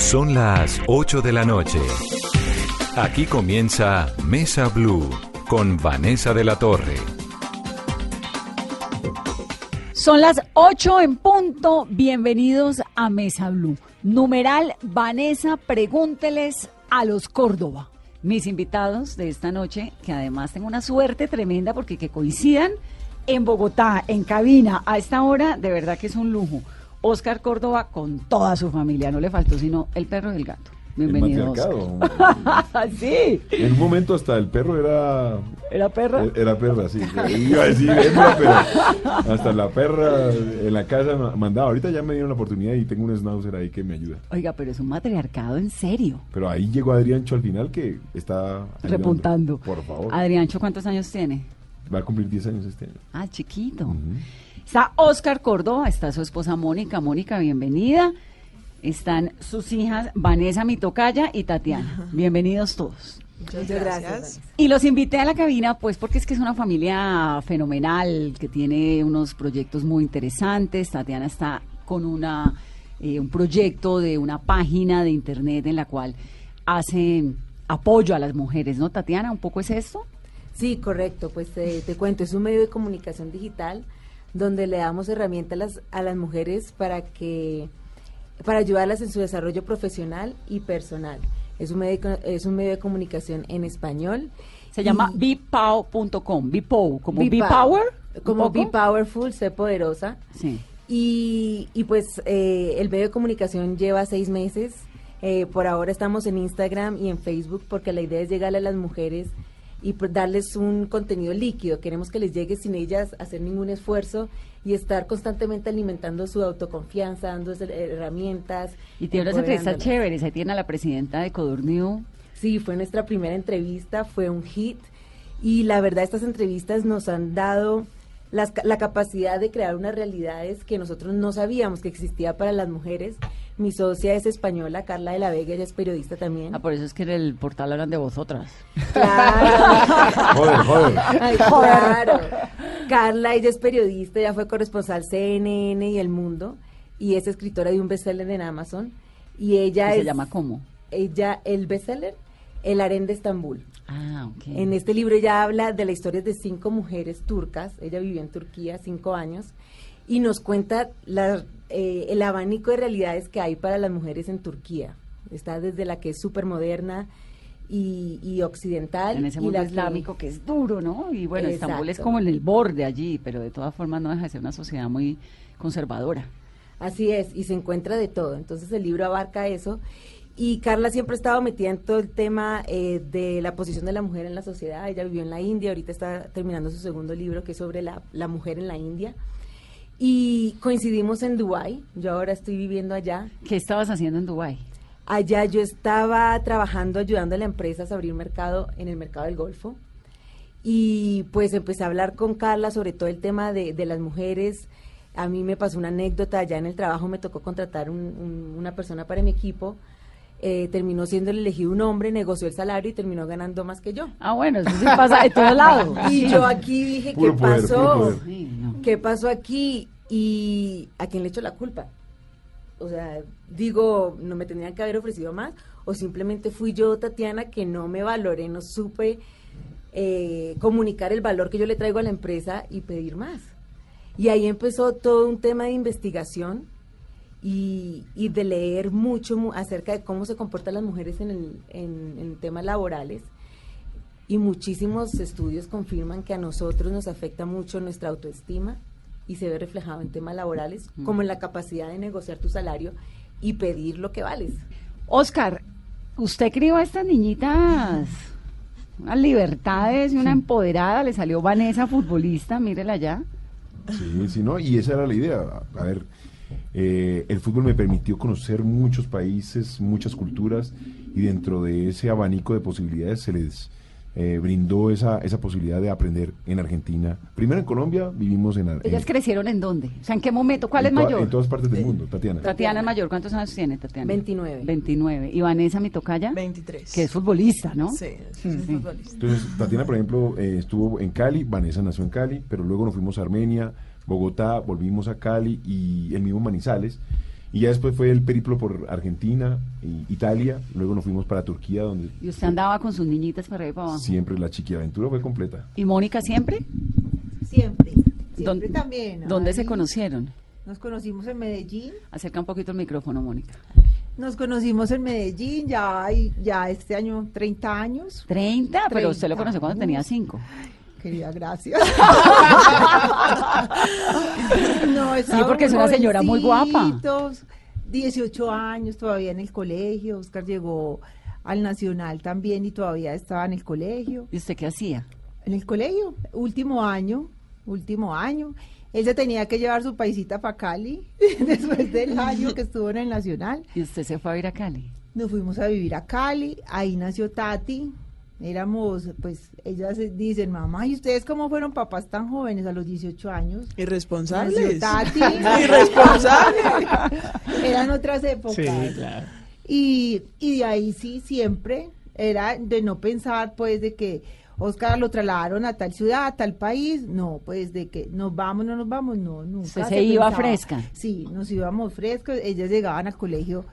Son las 8 de la noche. Aquí comienza Mesa Blue con Vanessa de la Torre. Son las 8 en punto. Bienvenidos a Mesa Blue. Numeral Vanessa, pregúnteles a los Córdoba. Mis invitados de esta noche, que además tengo una suerte tremenda porque que coincidan en Bogotá, en cabina, a esta hora, de verdad que es un lujo. Oscar Córdoba con toda su familia, no le faltó sino el perro y el gato. Bienvenido. El sí. En un momento hasta el perro era. ¿Era perra? Era perra, sí. Iba a decir hembra, pero hasta la perra en la casa mandaba. Ahorita ya me dieron la oportunidad y tengo un schnauzer ahí que me ayuda. Oiga, pero es un matriarcado en serio. Pero ahí llegó Adriancho al final que está. ayudando. Repuntando. Por favor. Adriancho, ¿cuántos años tiene? Va a cumplir 10 años este año. Ah, chiquito. Ujú. Está Oscar Córdoba, está su esposa Mónica. Mónica, bienvenida. Están sus hijas Vanessa Mitocaya y Tatiana. Bienvenidos todos. Muchas gracias. Y los invité a la cabina, pues porque es que es una familia fenomenal, que tiene unos proyectos muy interesantes. Tatiana está con una, eh, un proyecto de una página de internet en la cual hace apoyo a las mujeres, ¿no, Tatiana? ¿Un poco es esto? Sí, correcto. Pues te, te cuento, es un medio de comunicación digital donde le damos herramientas a las, a las mujeres para que para ayudarlas en su desarrollo profesional y personal. Es un medio, es un medio de comunicación en español. Se llama bipow.com, bipow, como bipower. Pow- Como Be. Powerful, sé poderosa. Sí. Y, y pues eh, el medio de comunicación lleva seis meses. Eh, por ahora estamos en Instagram y en Facebook porque la idea es llegarle a las mujeres y darles un contenido líquido. Queremos que les llegue sin ellas hacer ningún esfuerzo y estar constantemente alimentando su autoconfianza, dándoles eh, herramientas. Y tiene unas entrevistas chéveres. Ahí tiene a la presidenta de Codorniu. Sí, fue nuestra primera entrevista, fue un hit y la verdad estas entrevistas nos han dado las la capacidad de crear unas realidades que nosotros no sabíamos que existía para las mujeres. Mi socia es española, Carla de la Vega, ella es periodista también. Ah, por eso es que en el portal hablan de vosotras. Claro. Joder, joder. Ay, claro. Carla, ella es periodista, ella fue corresponsal CNN y El Mundo y es escritora de un bestseller en Amazon y ella ¿Que es se llama cómo? ella el bestseller El harén de Estambul. Ah, ok. En este libro ella habla de la historia de cinco mujeres turcas. Ella vivió en Turquía cinco años y nos cuenta la- eh, el abanico de realidades que hay para las mujeres en Turquía. Está desde la que es súper moderna y, y occidental. en ese y mundo la que- islámico que es duro, ¿no? Y bueno, Estambul es Exacto. como en el borde allí, pero de todas formas no deja de ser una sociedad muy conservadora. Así es, y se encuentra de todo. Entonces el libro abarca eso. Y Carla siempre ha estado metida en todo el tema eh, de la posición de la mujer en la sociedad. Ella vivió en la India, ahorita está terminando su segundo libro que es sobre la, la mujer en la India. Y coincidimos en Dubái. Yo ahora estoy viviendo allá. ¿Qué estabas haciendo en Dubái? Allá yo estaba trabajando, ayudando a las empresas a abrir mercado en el mercado del Golfo. Y pues empecé a hablar con Carla sobre todo el tema de, de las mujeres. A mí me pasó una anécdota, allá en el trabajo me tocó contratar un- un- una persona para mi equipo. Eh, terminó siendo elegido un hombre, negoció el salario y terminó ganando más que yo. Ah, bueno, eso sí pasa de todos lados. Y yo aquí dije, Puro ¿qué poder, pasó? Sí, no. ¿Qué pasó aquí? ¿Y a quién le echo la culpa? O sea, digo, no me tendrían que haber ofrecido más, o simplemente fui yo, Tatiana, que no me valoré, no supe eh, comunicar el valor que yo le traigo a la empresa y pedir más. Y ahí empezó todo un tema de investigación y, y de leer mucho mu- acerca de cómo se comportan las mujeres en, el, en, en temas laborales. Y muchísimos estudios confirman que a nosotros nos afecta mucho nuestra autoestima y se ve reflejado en temas laborales, como en la capacidad de negociar tu salario y pedir lo que vales. Oscar, usted crió a estas niñitas unas libertades y una empoderada. Le salió Vanessa, futbolista, mírela ya. Sí, sí, ¿no? Y esa era la idea. A ver, eh, el fútbol me permitió conocer muchos países, muchas culturas, y dentro de ese abanico de posibilidades se les eh, brindó esa, esa posibilidad de aprender en Argentina. Primero en Colombia, vivimos en... Ar- ¿Ellas crecieron en dónde? O sea, ¿en qué momento? ¿Cuál en es mayor? En todas partes del mundo, Tatiana. Tatiana es mayor. ¿Cuántos años tiene Tatiana? 29. 29. ¿Y Vanessa, mi tocaya? 23. Que es futbolista, ¿no? Sí, sí, sí, futbolista. Entonces, Tatiana, por ejemplo, eh, estuvo en Cali, Vanessa nació en Cali, pero luego nos fuimos a Armenia, Bogotá, volvimos a Cali y el mismo Manizales. Y ya después fue el periplo por Argentina, y Italia, luego nos fuimos para Turquía, donde ¿Y usted andaba con sus niñitas para arriba y para abajo? siempre la chiquiaventura fue completa. ¿Y Mónica siempre? Siempre. Siempre ¿Dónde- también. ¿Dónde se conocieron? Nos conocimos en Medellín. Acerca un poquito el micrófono, Mónica. Nos conocimos en Medellín, ya ya este año 30 años. 30, pero usted lo 30 conoció cuando tenía años. 5. Querida, gracias. no, Sí, porque es una señora muy guapa. jovencitos, 18 años todavía en el colegio. Oscar llegó al Nacional también y todavía estaba en el colegio. ¿Y usted qué hacía? En el colegio, último año, último año. Él se tenía que llevar su paisita para Cali después del año que estuvo en el Nacional. ¿Y usted se fue a ir a Cali? Nos fuimos a vivir a Cali, ahí nació Tati. Éramos, pues, ellas dicen, mamá, ¿y ustedes cómo fueron papás tan jóvenes a los 18 años? Irresponsables. Tati. Irresponsables. Eran otras épocas. Sí, claro. Y, y de ahí sí, siempre era de no pensar, pues, de que Oscar lo trasladaron a tal ciudad, a tal país. No, pues, de que nos vamos, no nos vamos, no, nunca. Usted se iba pensaba. fresca. Sí, nos íbamos frescos. Ellas llegaban al colegio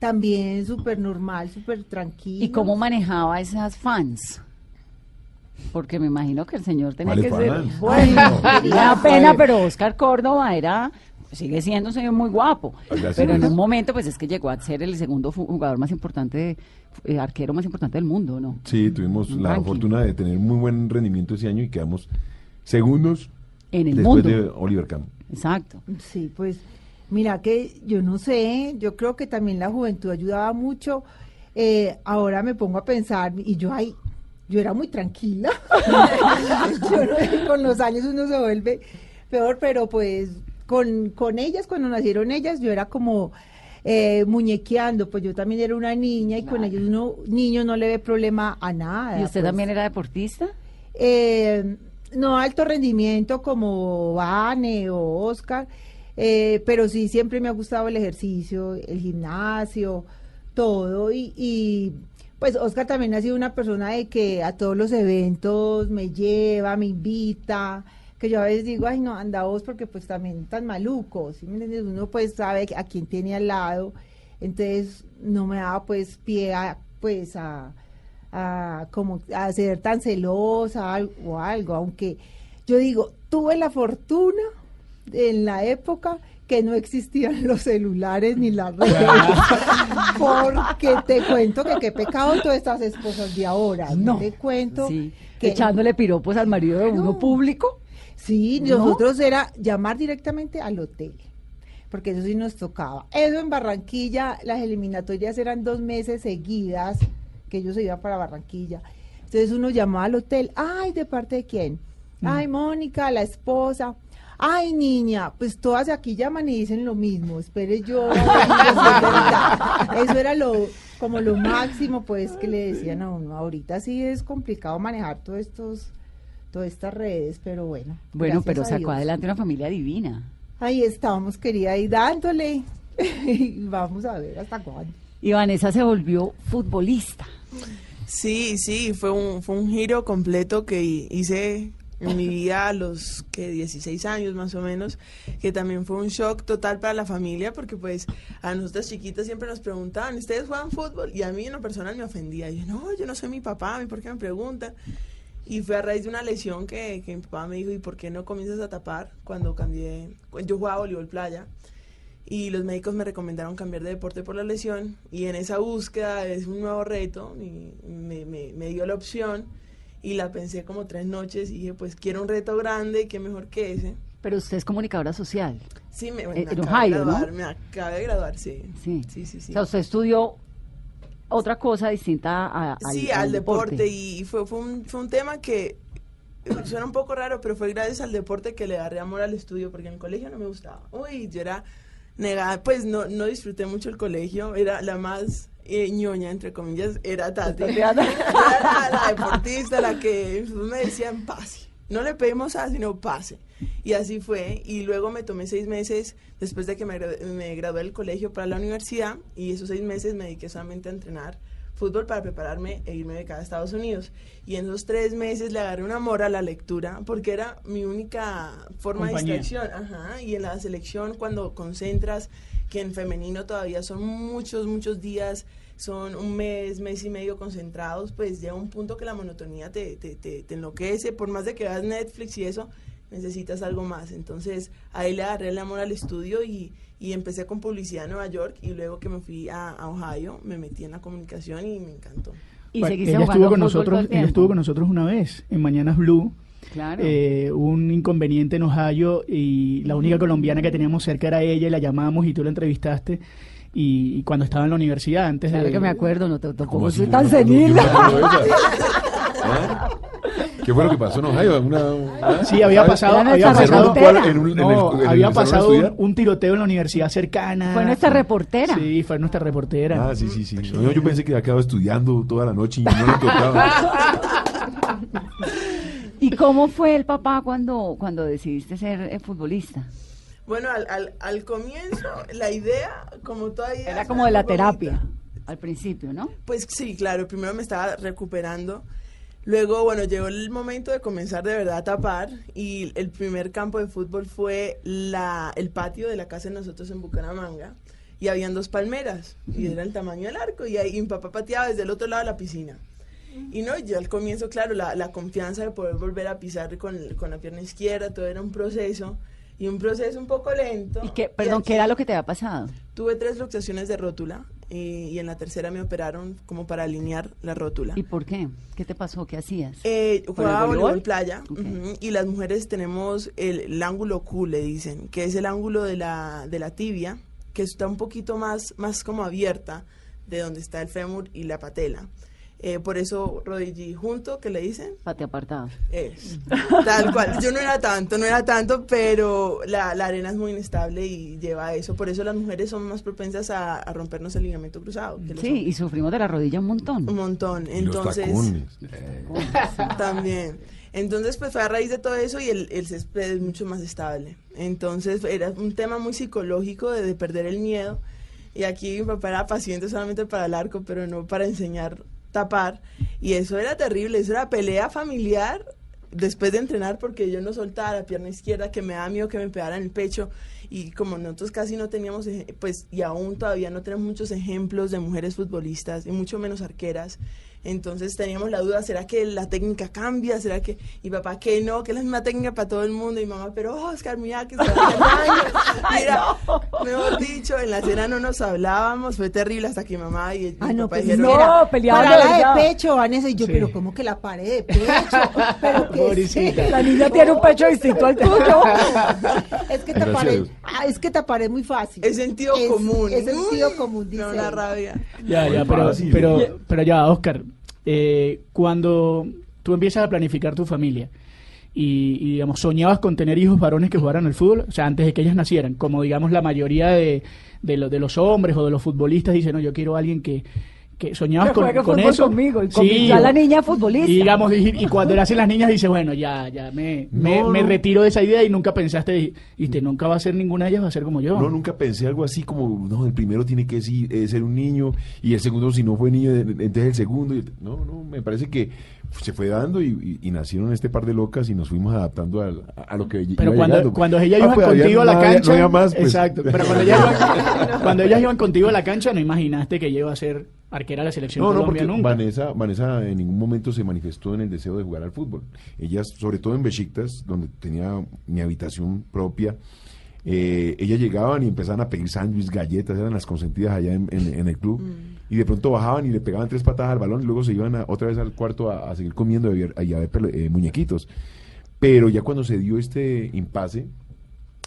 también súper normal, súper tranquilo. ¿Y cómo manejaba esas fans? Porque me imagino que el señor tenía ¿Cuáles que ser... Bueno, da pena, pero Oscar Córdoba era... Sigue siendo un señor muy guapo, Gracias. pero en un momento pues es que llegó a ser el segundo jugador más importante, eh, arquero más importante del mundo, ¿no? Sí, tuvimos Un la ranking. fortuna de tener muy buen rendimiento ese año y quedamos segundos En el después mundo. de Oliver Kahn. Exacto. Sí, pues mira que yo no sé, yo creo que también la juventud ayudaba mucho. Eh, ahora me pongo a pensar y yo ahí, yo era muy tranquila. Yo no- con los años uno se vuelve peor, pero pues con, con ellas, cuando nacieron ellas, yo era como eh, muñequeando, pues yo también era una niña y con ellos uno, niño no le ve problema a nada. ¿Y usted pues. también era deportista? Eh, no alto rendimiento como Vane o Oscar, eh, pero sí siempre me ha gustado el ejercicio, el gimnasio, todo. Y, y, pues Oscar también ha sido una persona de que a todos los eventos me lleva, me invita, que yo a veces digo, ay no, anda vos porque pues también tan maluco. Uno pues sabe a quién tiene al lado, entonces no me daba pues pie a, pues a como a ser tan celosa o algo, aunque yo digo, tuve la fortuna en la época que no existían los celulares ni las redes, porque te cuento que qué pecado todas estas esposas de ahora, No. te cuento Sí. que Echándole piropos al marido de uno Claro. público. Sí, ¿No? nosotros era llamar directamente al hotel, porque eso sí nos tocaba. Eso en Barranquilla, las eliminatorias eran dos meses seguidas que ellos se iban para Barranquilla. Entonces uno llamaba al hotel, ay, ¿de parte de quién? Ay, Mónica, la esposa. Ay, niña, pues todas aquí llaman y dicen lo mismo. Espere yo. a ver si es verdad". Eso era lo como lo máximo, pues, que le decían a uno. Ahorita sí es complicado manejar todos estos, todas estas redes, pero bueno. Bueno, pero sacó adelante una familia divina. Ahí estábamos, querida, ahí dándole. Y Vamos a ver hasta cuándo. Y Vanessa se volvió futbolista. Sí, sí, fue un, fue un giro completo que hi- hice en mi vida a los que 16 años más o menos, que también fue un shock total para la familia, porque pues a nosotras chiquitas siempre nos preguntaban, ¿ustedes juegan fútbol? Y a mí en lo personal me ofendía. Yo, no, yo no soy mi papá, ¿a mí por qué me preguntan? Y fue a raíz de una lesión que, que mi papá me dijo, ¿y por qué no comienzas a tapar? Cuando cambié, yo jugaba voleibol playa y los médicos me recomendaron cambiar de deporte por la lesión y en esa búsqueda es un nuevo reto y me, me- me dio la opción y la pensé como tres noches y dije pues quiero un reto grande qué mejor que ese. Pero usted es comunicadora social. Sí, me, Eh, me en acabé Ohio, de ¿no? graduar, me acabé de graduar, sí. Sí. Sí, sí, sí. O sea, usted estudió otra cosa distinta a- al, sí, al, deporte. y fue, fue, un, fue un tema que eh, suena un poco raro, pero fue gracias al deporte que le agarré amor al estudio, porque en el colegio no me gustaba. Uy, yo era negada, pues no, no disfruté mucho el colegio, era la más eh, ñoña, entre comillas, era Tati. Era la, la deportista, la que me decían pase. No le pedimos a, sino pase. Y así fue. Y luego me tomé seis meses después de que me, me gradué del colegio para la universidad. Y esos seis meses me dediqué solamente a entrenar fútbol para prepararme e irme de cada a Estados Unidos. Y en esos tres meses le agarré un amor a la lectura porque era mi única forma Compañía. de distracción. Ajá. Y en la selección, cuando concentras, que en femenino todavía son muchos, muchos días, son un mes, mes y medio concentrados, pues llega un punto que la monotonía te, te, te, te enloquece, por más de que veas Netflix y eso, necesitas algo más. Entonces ahí le agarré el amor al estudio y, y empecé con publicidad en Nueva York y luego que me fui a, a Ohio me metí en la comunicación y me encantó. Y Bueno, ella estuvo con nosotros, el ella estuvo con nosotros una vez en Mañanas Blue. Claro. Eh, un inconveniente en Ohio y la única colombiana que teníamos cerca era ella y la llamamos y tú la entrevistaste y, y cuando estaba en la universidad antes Claro de que me acuerdo, no te tampoco ¿Cómo soy tan senil. ¿Ah? ¿Qué fue lo que pasó en Ohio? Una. Sí, había pasado, había pasado, en un- en el- no, en el había salón a pasado un, estudiar. un tiroteo en la universidad cercana. Fue nuestra reportera. Sí, fue nuestra reportera. Ah, sí, sí, sí. No, yo pensé que había quedado estudiando toda la noche y no le tocaba. ¿Y cómo fue el papá cuando, cuando decidiste ser eh, futbolista? Bueno, al, al, al comienzo la idea, como todavía... Era como de la bonita. terapia al principio, ¿no? Pues sí, claro, primero me estaba recuperando. Luego, bueno, llegó el momento de comenzar de verdad a tapar y el primer campo de fútbol fue la, el patio de la casa de nosotros en Bucaramanga y habían dos palmeras y era el tamaño del arco y ahí mi papá pateaba desde el otro lado de la piscina. Y no, yo al comienzo, claro, la, la confianza de poder volver a pisar con, con la pierna izquierda, todo era un proceso y un proceso un poco lento. ¿Y qué, perdón, aquí- qué era lo que te había pasado? Tuve tres luxaciones de rótula eh, y en la tercera me operaron como para alinear la rótula. ¿Y por qué? ¿Qué te pasó? ¿Qué hacías? Eh, ¿Con jugaba voleibol? playa Ok. ujú, y las mujeres tenemos el, el ángulo Q, le dicen, que es el ángulo de la, de la tibia, que está un poquito más, más como abierta de donde está el fémur y la patela. Eh, por eso rodillí junto, que le dicen, Pate apartado. es tal cual. Yo no era tanto, no era tanto, pero la, la arena es muy inestable y lleva a eso. Por eso las mujeres son más propensas a, a rompernos el ligamento cruzado. que Sí, y sufrimos de la rodilla un montón. Un montón. Y los Entonces, tacones. Eh, también. Entonces, pues fue a raíz de todo eso y el, el césped es mucho más estable. Entonces, era un tema muy psicológico de, de perder el miedo. Y aquí mi papá era paciente solamente para el arco, pero no para enseñar tapar. Y eso era terrible, eso era pelea familiar después de entrenar porque yo no soltaba la pierna izquierda, que me daba miedo que me pegara en el pecho. Y como nosotros casi no teníamos, pues, y aún todavía no tenemos muchos ejemplos de mujeres futbolistas, y mucho menos arqueras. Entonces teníamos la duda, ¿será que la técnica cambia? ¿Será que...? Y papá, que no, que es la misma técnica para todo el mundo. Y mamá, pero Oscar, mira que se va a hacer daño. Mira, mejor dicho, en la cena no nos hablábamos, fue terrible hasta que mi mamá y mi Ah, no, papá pues dijeron... no. peleaban para de la verdad. de pecho, Vanessa, y yo, Sí. pero ¿cómo que la pared de pecho? Pero. La niña tiene un pecho distinto al tuyo. es que Gracias a tapar es, Dios. ah, es que muy fácil. Es sentido Es- común. Es sentido común, dice. No, la rabia. Ya, ya, pero, pero, pero ya, Oscar, eh, cuando tú empiezas a planificar tu familia y, y, digamos, soñabas con tener hijos varones que jugaran al fútbol, o sea, antes de que ellas nacieran, como digamos la mayoría de, de, de los hombres o de los futbolistas dicen, no, yo quiero a alguien que, que soñabas con, con eso. conmigo y con Sí, ya la niña futbolista. Y digamos, y, y cuando nacen las niñas dices, bueno, ya, ya me, me, No, me retiro de esa idea y nunca pensaste, y te nunca va a ser ninguna de ellas, va a ser como yo. No, nunca pensé algo así como, no, el primero tiene que eh, ser un niño y el segundo, si no fue niño, entonces el segundo. y- No, no, me parece que se fue dando y, y- y nacieron este par de locas y nos fuimos adaptando a, a lo que Pero iba cuando, llegando. cuando ellas Ah, iban pues, contigo a la cancha. No había más, pues. Exacto. Pero cuando ellas, iban, cuando ellas iban contigo a la cancha, no imaginaste que ella iba a ser arquera de la selección No, no, porque Colombia nunca. Vanessa, Vanessa en ningún momento se manifestó en el deseo de jugar al fútbol. Ella, sobre todo en Besiktas, donde tenía mi habitación propia, eh, ellas llegaban y empezaban a pedir sándwiches, galletas, eran las consentidas allá en, en- en el club. Y de pronto bajaban y le pegaban tres patadas al balón y luego se iban a- otra vez al cuarto a, a seguir comiendo y a, ver- y a ver pele- eh, muñequitos. Pero ya cuando se dio este impasse,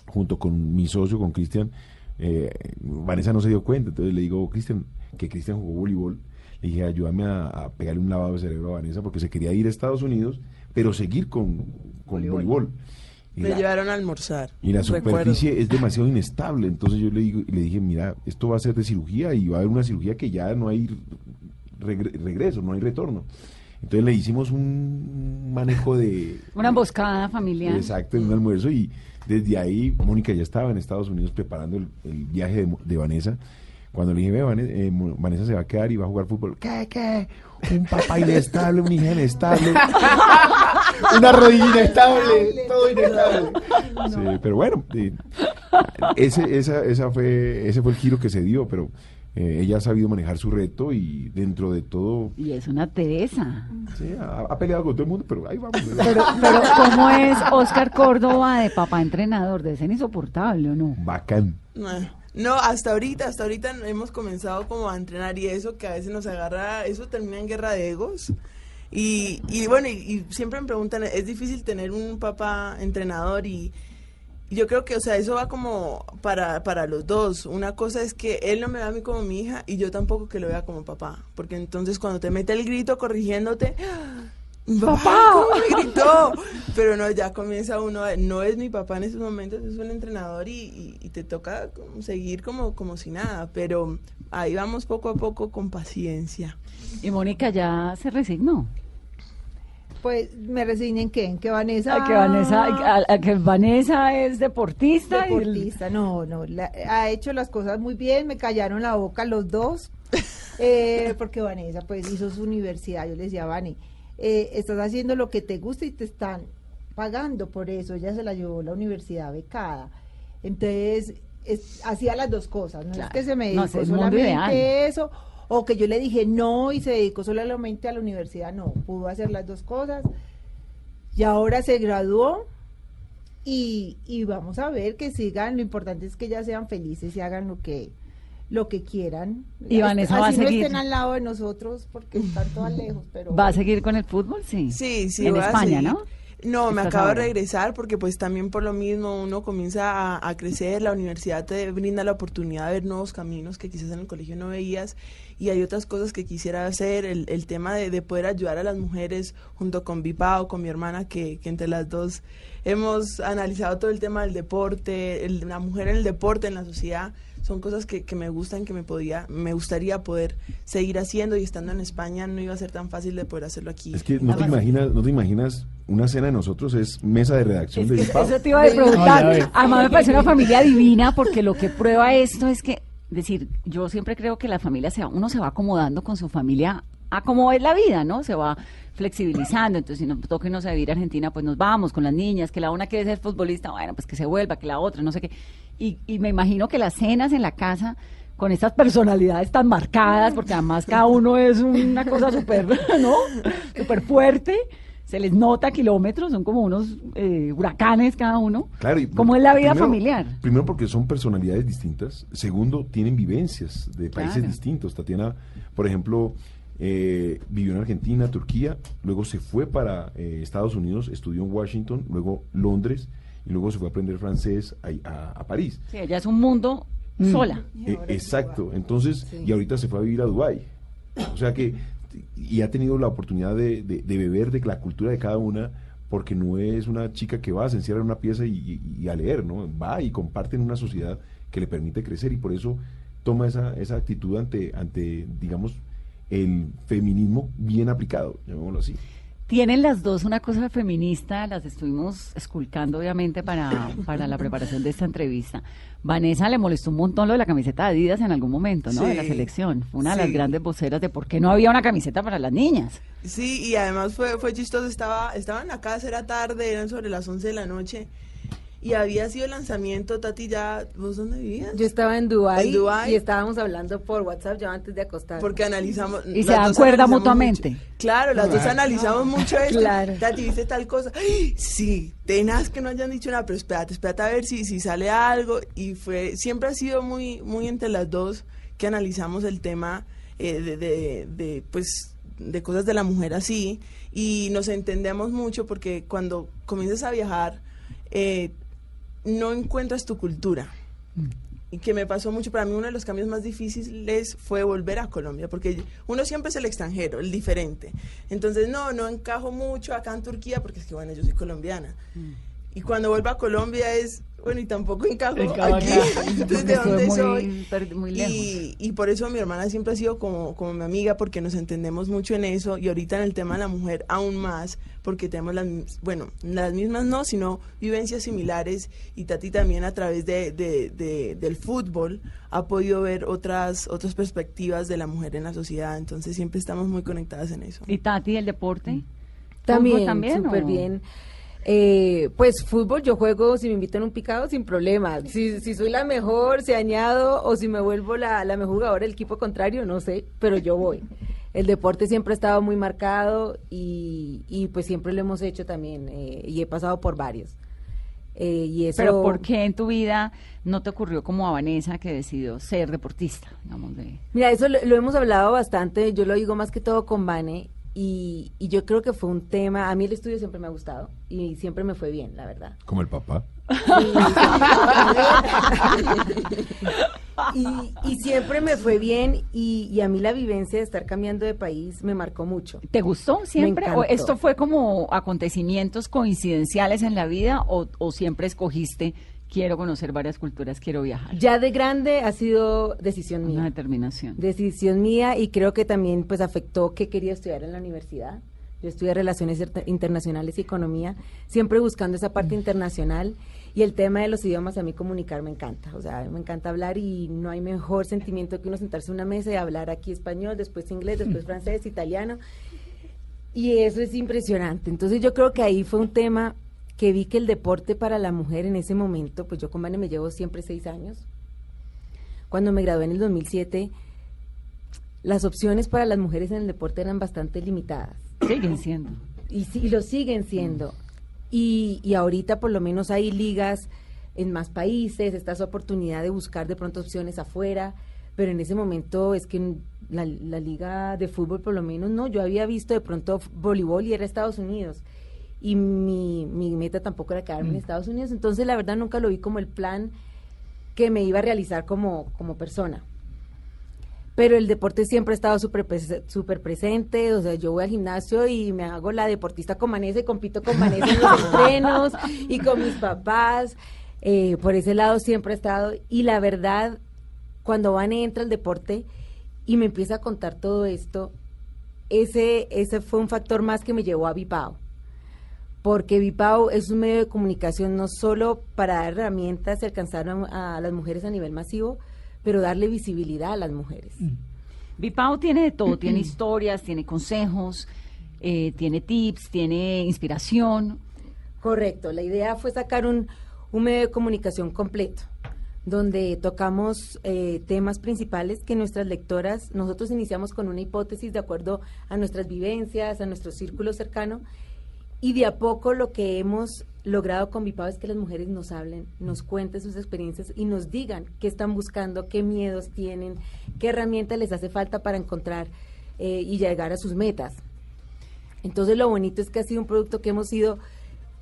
junto con mi socio, con Cristian, eh, Vanessa no se dio cuenta. Entonces le digo, Cristian, que Cristian jugó voleibol. Le dije, ayúdame a, a pegarle un lavado de cerebro a Vanessa porque se quería ir a Estados Unidos, pero seguir con, con Voleibol. voleibol. Y Me la- llevaron a almorzar. y la recuerdo. superficie es demasiado inestable. Entonces yo le, digo, le dije, mira, esto va a ser de cirugía y va a haber una cirugía que ya no hay regre- regreso, no hay retorno. Entonces le hicimos un manejo de... Una emboscada familiar. Exacto, en un almuerzo y desde ahí Mónica ya estaba en Estados Unidos preparando el, el viaje de, Mo- de Vanessa. Cuando le dije, ve, Vane- eh, Vanessa se va a quedar y va a jugar fútbol. ¿Qué, qué? Un papá inestable, una hija inestable. Una rodilla inestable, todo inestable. Sí, pero bueno, eh, ese, esa, esa fue, ese fue el giro que se dio, pero eh, ella ha sabido manejar su reto y dentro de todo Y es una Teresa. sí, ha, ha peleado con todo el mundo, pero ahí vamos. Pero, pero ¿cómo es Oscar Córdoba de papá entrenador? De ser insoportable, ¿o no? Bacán. Ah, No, hasta ahorita, hasta ahorita hemos comenzado como a entrenar y eso que a veces nos agarra, eso termina en guerra de egos. Y, y bueno, y, siempre me preguntan, es difícil tener un papá entrenador y, yo creo que, o sea, eso va como para, para los dos. Una cosa es que él no me ve a mí como mi hija y yo tampoco que lo vea como papá. Porque entonces cuando te mete el grito corrigiéndote, papá, ¿cómo me gritó? Pero no, ya comienza uno, a- no es mi papá en esos momentos, es un entrenador y, y- y te toca seguir como, como si nada. Pero ahí vamos poco a poco con paciencia. Y Mónica ya se resignó. Pues me resignen que en que Vanessa. A que Vanessa, a- a que Vanessa es deportista. y el- Deportista, no, no, la- ha hecho las cosas muy bien, me callaron la boca los dos, eh, porque Vanessa pues hizo su universidad, yo le decía, Vane, eh, estás haciendo lo que te gusta y te están pagando por eso, ella se la llevó a la universidad becada, entonces es- hacía las dos cosas, no Claro. es que se me No, dedicó es el mundo solamente eso, o que yo le dije no y se dedicó solamente a la universidad, no, pudo hacer las dos cosas, y ahora se graduó y, y vamos a ver que sigan, lo importante es que ya sean felices y hagan lo que lo que quieran. Y Vanessa va a Así no seguir. estén al lado de nosotros porque están todas lejos, pero ¿Va a seguir con el fútbol? Sí. Sí, sí. En España, seguir. ¿no? No, me acabo ahora. de regresar porque pues también por lo mismo uno comienza a, a crecer, la universidad te brinda la oportunidad de ver nuevos caminos que quizás en el colegio no veías y hay otras cosas que quisiera hacer, el, el tema de, de poder ayudar a las mujeres junto con Vipao, con mi hermana, que, que entre las dos hemos analizado todo el tema del deporte, el- la mujer en el deporte, en la sociedad, son cosas que, que me gustan, que me podía, me gustaría poder seguir haciendo y estando en España no iba a ser tan fácil de poder hacerlo aquí. Es que no te imaginas, no te imaginas, una cena de nosotros es mesa de redacción Es de eso te iba a preguntar. Ay, a ver. Además me parece una familia divina porque lo que prueba esto es que, decir, yo siempre creo que la familia se va, uno se va acomodando con su familia a cómo es la vida, ¿no? Se va flexibilizando. Entonces, si nos toca irnos a vivir a Argentina, pues nos vamos con las niñas, que la una quiere ser futbolista, bueno, pues que se vuelva, que la otra, no sé qué. Y, y me imagino que las cenas en la casa con estas personalidades tan marcadas, porque además cada uno es una cosa súper, ¿no? Súper fuerte. Se les nota kilómetros, son como unos eh, huracanes cada uno. Claro, y ¿Cómo es la vida primero- familiar? Primero porque son personalidades distintas. Segundo, tienen vivencias de países Claro. distintos. Tatiana, por ejemplo, eh, vivió en Argentina, Turquía, luego se fue para eh, Estados Unidos, estudió en Washington, luego Londres y luego se fue a aprender francés a, a- a París. Sí, ella es un mundo Mm. sola. Eh, exacto, entonces, y ahorita se fue a vivir a Dubái. O sea que, y ha tenido la oportunidad de, de- de beber de la cultura de cada una, porque no es una chica que va, se encierra en una pieza y, y- y a leer, ¿no? Va y comparte en una sociedad que le permite crecer y por eso toma esa, esa actitud ante, ante, digamos, el feminismo bien aplicado, llamémoslo así. Tienen las dos una cosa feminista, las estuvimos esculcando obviamente para, para la preparación de esta entrevista. Vanessa le molestó un montón lo de la camiseta de Adidas en algún momento, ¿no? De la selección. Fue una de las grandes voceras de por qué no había una camiseta para las niñas. Sí, y además fue, fue chistoso, estaba, estaba en la casa, era tarde, eran sobre las 11 de la noche, y había sido el lanzamiento, Tati, ya, ¿vos dónde vivías? Yo estaba en Dubái, En Dubái. y estábamos hablando por WhatsApp ya antes de acostar. Porque analizamos... Y se dan dos cuerda analizamos mutuamente. mucho. Claro, las dos analizamos mucho esto. Claro. Tati, ¿viste tal cosa? ¡Ay! Sí, tenaz que no hayan dicho nada, pero espérate, espérate a ver si, si sale algo. Y fue, siempre ha sido muy, muy entre las dos que analizamos el tema eh, de, de, de, pues, de cosas de la mujer así. Y nos entendemos mucho porque cuando comienzas a viajar, eh, no encuentras tu cultura. Y que me pasó mucho, para mí uno de los cambios más difíciles fue volver a Colombia, porque uno siempre es el extranjero, el diferente. Entonces, no, no encajo mucho acá en Turquía, porque es que, bueno, yo soy colombiana. Y cuando vuelvo a Colombia es, bueno, y tampoco encajo aquí. acá. Entonces, ¿de Estuve dónde muy, soy? muy lejos. Y, y por eso mi hermana siempre ha sido como, como mi amiga, porque nos entendemos mucho en eso, y ahorita en el tema de la mujer aún más, porque tenemos las, mis- bueno, las mismas no, sino vivencias similares, y Tati también a través de, de- de- del fútbol ha podido ver otras, otras perspectivas de la mujer en la sociedad, entonces siempre estamos muy conectadas en eso. ¿Y Tati, el deporte? También, ¿Fútbol también, súper bien. Eh, pues fútbol yo juego, si me invitan a un picado, sin problema. Si, si soy la mejor, si añado o si me vuelvo la, la mejor jugadora del equipo contrario, no sé, pero yo voy. El deporte siempre ha estado muy marcado y, y pues siempre lo hemos hecho también eh, y he pasado por varios. Eh, y eso, Pero ¿por qué en tu vida no te ocurrió como a Vanessa que decidió ser deportista? Digamos, de... Mira, eso lo, lo hemos hablado bastante, yo lo digo más que todo con Vane y, y yo creo que fue un tema, a mí el estudio siempre me ha gustado y siempre me fue bien, la verdad. Como el papá. y, y siempre me fue bien y, y a mí la vivencia de estar cambiando de país me marcó mucho. ¿Te gustó siempre? ¿O esto fue como acontecimientos coincidenciales en la vida o, o siempre escogiste quiero conocer varias culturas, quiero viajar? Ya de grande ha sido decisión Una mía. determinación. Decisión mía y creo que también pues afectó que quería estudiar en la universidad. Yo estudié Relaciones Inter- Internacionales y Economía, siempre buscando esa parte internacional y el tema de los idiomas a mí comunicar me encanta. O sea, me encanta hablar y no hay mejor sentimiento que uno sentarse en una mesa y hablar aquí español, después inglés, después francés, italiano. Y eso es impresionante. Entonces yo creo que ahí fue un tema que vi que el deporte para la mujer en ese momento, pues yo con Vane me llevo siempre seis años. Cuando me gradué en el 2007, las opciones para las mujeres en el deporte eran bastante limitadas. Siguen siendo. Y, sí, lo siguen siendo. Y, y ahorita por lo menos hay ligas en más países, está esa oportunidad de buscar de pronto opciones afuera, pero en ese momento es que la, la liga de fútbol por lo menos no, yo había visto de pronto voleibol y era Estados Unidos. Y mi, mi meta tampoco era quedarme en Estados Unidos, entonces la verdad nunca lo vi como el plan que me iba a realizar como, como persona. Pero el deporte siempre ha estado súper súper presente, o sea, yo voy al gimnasio y me hago la deportista con Vanessa y compito con Vanessa en los entrenos y con mis papás, eh, por ese lado siempre ha estado, y la verdad, cuando Van entra al deporte y me empieza a contar todo esto, ese, ese fue un factor más que me llevó a Vipao porque Vipao es un medio de comunicación no solo para dar herramientas y alcanzar a, a las mujeres a nivel masivo, pero darle visibilidad a las mujeres. Vipao tiene de todo, tiene historias, tiene consejos, eh, tiene tips, tiene inspiración. Correcto, la idea fue sacar un, un medio de comunicación completo, donde tocamos eh, temas principales que nuestras lectoras, nosotros iniciamos con una hipótesis de acuerdo a nuestras vivencias, a nuestro círculo cercano, y de a poco lo que hemos logrado con Vipao es que las mujeres nos hablen, nos cuenten sus experiencias y nos digan qué están buscando, qué miedos tienen, qué herramientas les hace falta para encontrar eh, y llegar a sus metas. Entonces lo bonito es que ha sido un producto que hemos ido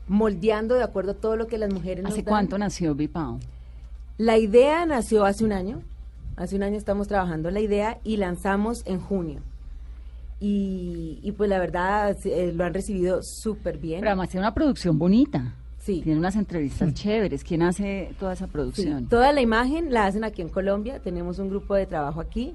moldeando de acuerdo a todo lo que las mujeres nos ¿Hace dan. cuánto nació Vipao? La idea nació hace un año. Hace un año estamos trabajando la idea y lanzamos en junio. Y, y pues la verdad eh, lo han recibido súper bien. Pero además tiene una producción bonita. Sí. Tiene unas entrevistas chéveres. ¿Quién hace toda esa Sí, producción? toda la imagen la hacen aquí en Colombia, tenemos un grupo de trabajo aquí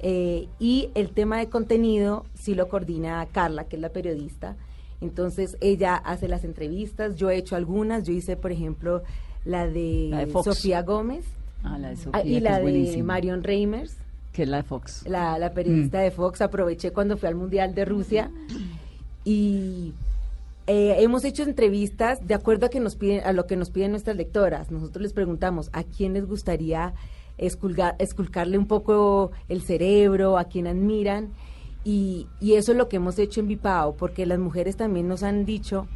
eh, y el tema de contenido sí lo coordina Carla, que es la periodista. Entonces ella hace las entrevistas, yo he hecho algunas, yo hice por ejemplo la de, La de. Sofía Gómez Ah, la de Sofía, ah, y que la de Marion Reimers, Que es la de Fox. la, la periodista de Fox. Aproveché cuando fui al Mundial de Rusia y eh, hemos hecho entrevistas de acuerdo a que nos piden a lo que nos piden nuestras lectoras. Nosotros les preguntamos a quién les gustaría esculgar, esculcarle un poco el cerebro, a quién admiran. Y, y eso es lo que hemos hecho en Vipao, porque las mujeres también nos han dicho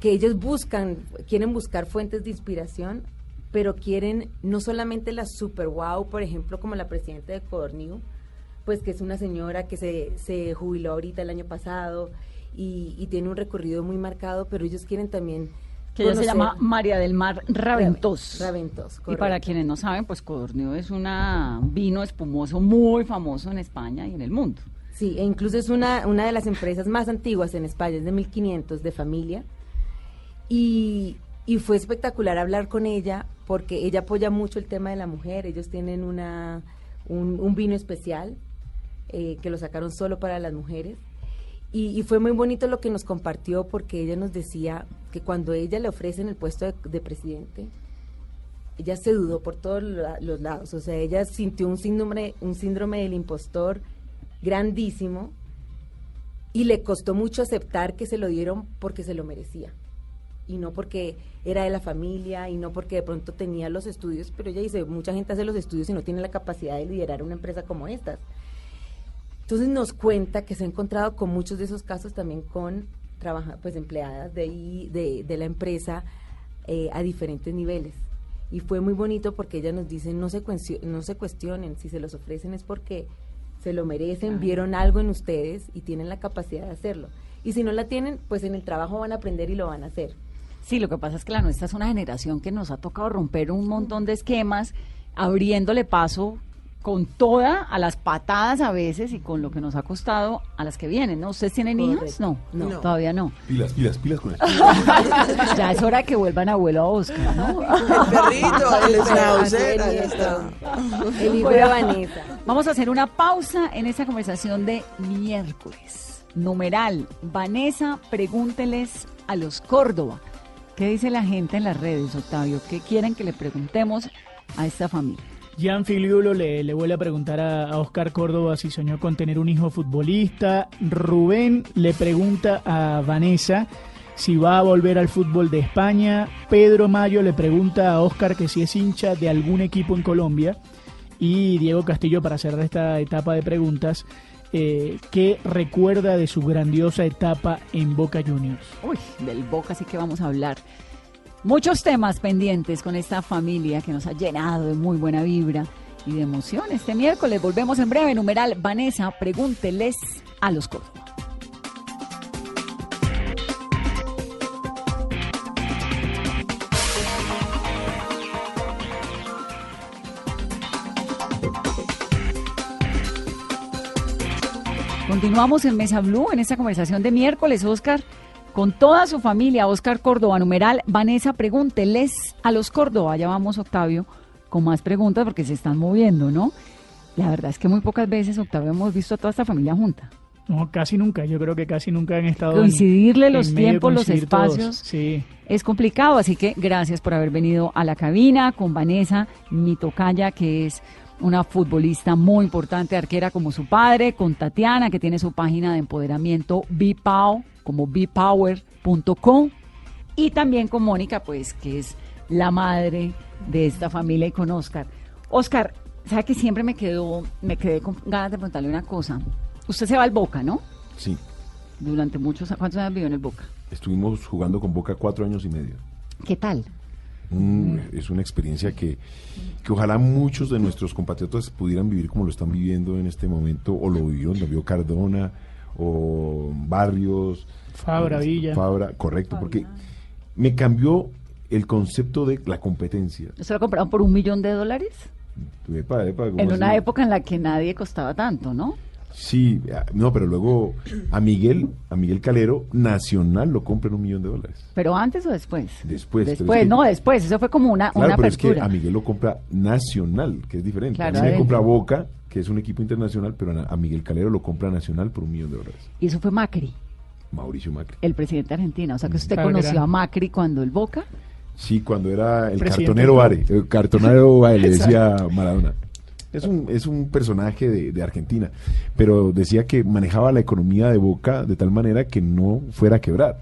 que ellas buscan, quieren buscar fuentes de inspiración, pero quieren no solamente la super wow, por ejemplo, como la presidenta de Codorniu, pues que es una señora que se, se jubiló ahorita el año pasado y, y tiene un recorrido muy marcado, pero ellos quieren también... Que ella se llama María del Mar Raventós. Raventós, Y para correcto. quienes no saben, pues Codorníu es una vino espumoso muy famoso en España y en el mundo. Sí, e incluso es una, una de las empresas más antiguas en España, es de 1500, de familia. Y, y fue espectacular hablar con ella porque ella apoya mucho el tema de la mujer. Ellos tienen una, un, vino especial eh, que lo sacaron solo para las mujeres. Y, fue muy bonito lo que nos compartió porque ella nos decía que cuando ella le ofrecen el puesto de, de presidente, ella se dudó por todos los lados. O sea, ella sintió un síndrome, un síndrome del impostor grandísimo y le costó mucho aceptar que se lo dieron porque se lo merecía. Y no porque era de la familia y no porque de pronto tenía los estudios, pero ella dice, mucha gente hace los estudios y no tiene la capacidad de liderar una empresa como estas. Entonces nos cuenta que se ha encontrado con muchos de esos casos también con trabaja, pues empleadas de, de, de la empresa eh, a diferentes niveles. Y fue muy bonito porque ella nos dice, no se, no se cuestionen, si se los ofrecen es porque se lo merecen, vieron algo en ustedes y tienen la capacidad de hacerlo. Y si no la tienen, pues en el trabajo van a aprender y lo van a hacer. Sí, lo que pasa es que la nuestra es una generación que nos ha tocado romper un montón de esquemas, abriéndole paso con toda a las patadas a veces y con lo que nos ha costado a las que vienen, ¿no? ¿Ustedes tienen hijos? No, No. todavía no. Pilas, pilas, pilas con eso. ya es hora que vuelvan abuelo a Oscar, ¿no? El perrito, el schnauzer, ahí el está. El hijo de Vanessa. Vamos a hacer una pausa en esta conversación de miércoles. Numeral, Vanessa, pregúnteles a los Córdoba. ¿Qué dice la gente en las redes, Octavio? ¿Qué quieren que le preguntemos a esta familia? Gian Filiulo le, le vuelve a preguntar a, a Oscar Córdoba si soñó con tener un hijo futbolista. Rubén le pregunta a Vanessa si va a volver al fútbol de España. Pedro Mayo le pregunta a Oscar que si es hincha de algún equipo en Colombia. Y Diego Castillo, para cerrar esta etapa de preguntas, eh, ¿qué recuerda de su grandiosa etapa en Boca Juniors? Uy, del Boca sí que vamos a hablar. Muchos temas pendientes con esta familia que nos ha llenado de muy buena vibra y de emoción. Este miércoles volvemos en breve. Numeral, Vanessa, pregúnteles a los Córdoba. Continuamos en Mesa Blue en esta conversación de miércoles, Oscar, con toda su familia, Oscar Córdoba, numeral, Vanessa, pregúnteles a los Córdoba, ya vamos Octavio con más preguntas porque se están moviendo, ¿no? La verdad es que muy pocas veces, Octavio, hemos visto a toda esta familia junta. No, casi nunca. Yo creo que casi nunca han estado. Coincidirle en los tiempos, los espacios. Sí. Es complicado, así que gracias por haber venido a la cabina con Vanessa, mi tocaya, que es una futbolista muy importante, arquera como su padre, con Tatiana, que tiene su página de empoderamiento BPOW, como bpower.com, y también con Mónica, pues, que es la madre de esta familia, y con Oscar. Oscar, ¿sabe que siempre me quedó, me quedé con ganas de preguntarle una cosa? Usted se va al Boca, ¿no? Sí, Durante muchos, ¿cuántos años vivió en el Boca? estuvimos jugando con Boca cuatro años y medio. ¿Qué tal? Mm, es una experiencia que, que ojalá muchos de nuestros compatriotas pudieran vivir como lo están viviendo en este momento, o lo vivieron, lo vio Cardona, o Barrios. Fabra, eh, Villa. Fabra, correcto, porque me cambió el concepto de la competencia. ¿Se lo compraron por un millón de dólares? Epa, epa, ¿cómo En una así? época en la que nadie costaba tanto, ¿no? Sí, ah, no, pero luego a Miguel, a Miguel Calero, Nacional lo compra en un millón de dólares. ¿Pero antes o después? Después, Después, es que- no, después. Eso fue como una, Claro, una pero es que apertura. a Miguel lo compra Nacional, que es diferente. Claro, a mí me compra Boca, que es un equipo internacional, pero a a Miguel Calero lo compra Nacional por un millón de dólares. Y eso fue Macri, Mauricio Macri. el presidente de Argentina. O sea que usted Claro, conoció era- a Macri cuando el Boca. Sí, cuando era el Presidente cartonero del Are, el cartonero Are, le decía Maradona. Es un, es un personaje de, de Argentina, pero decía que manejaba la economía de Boca de tal manera que no fuera a quebrar,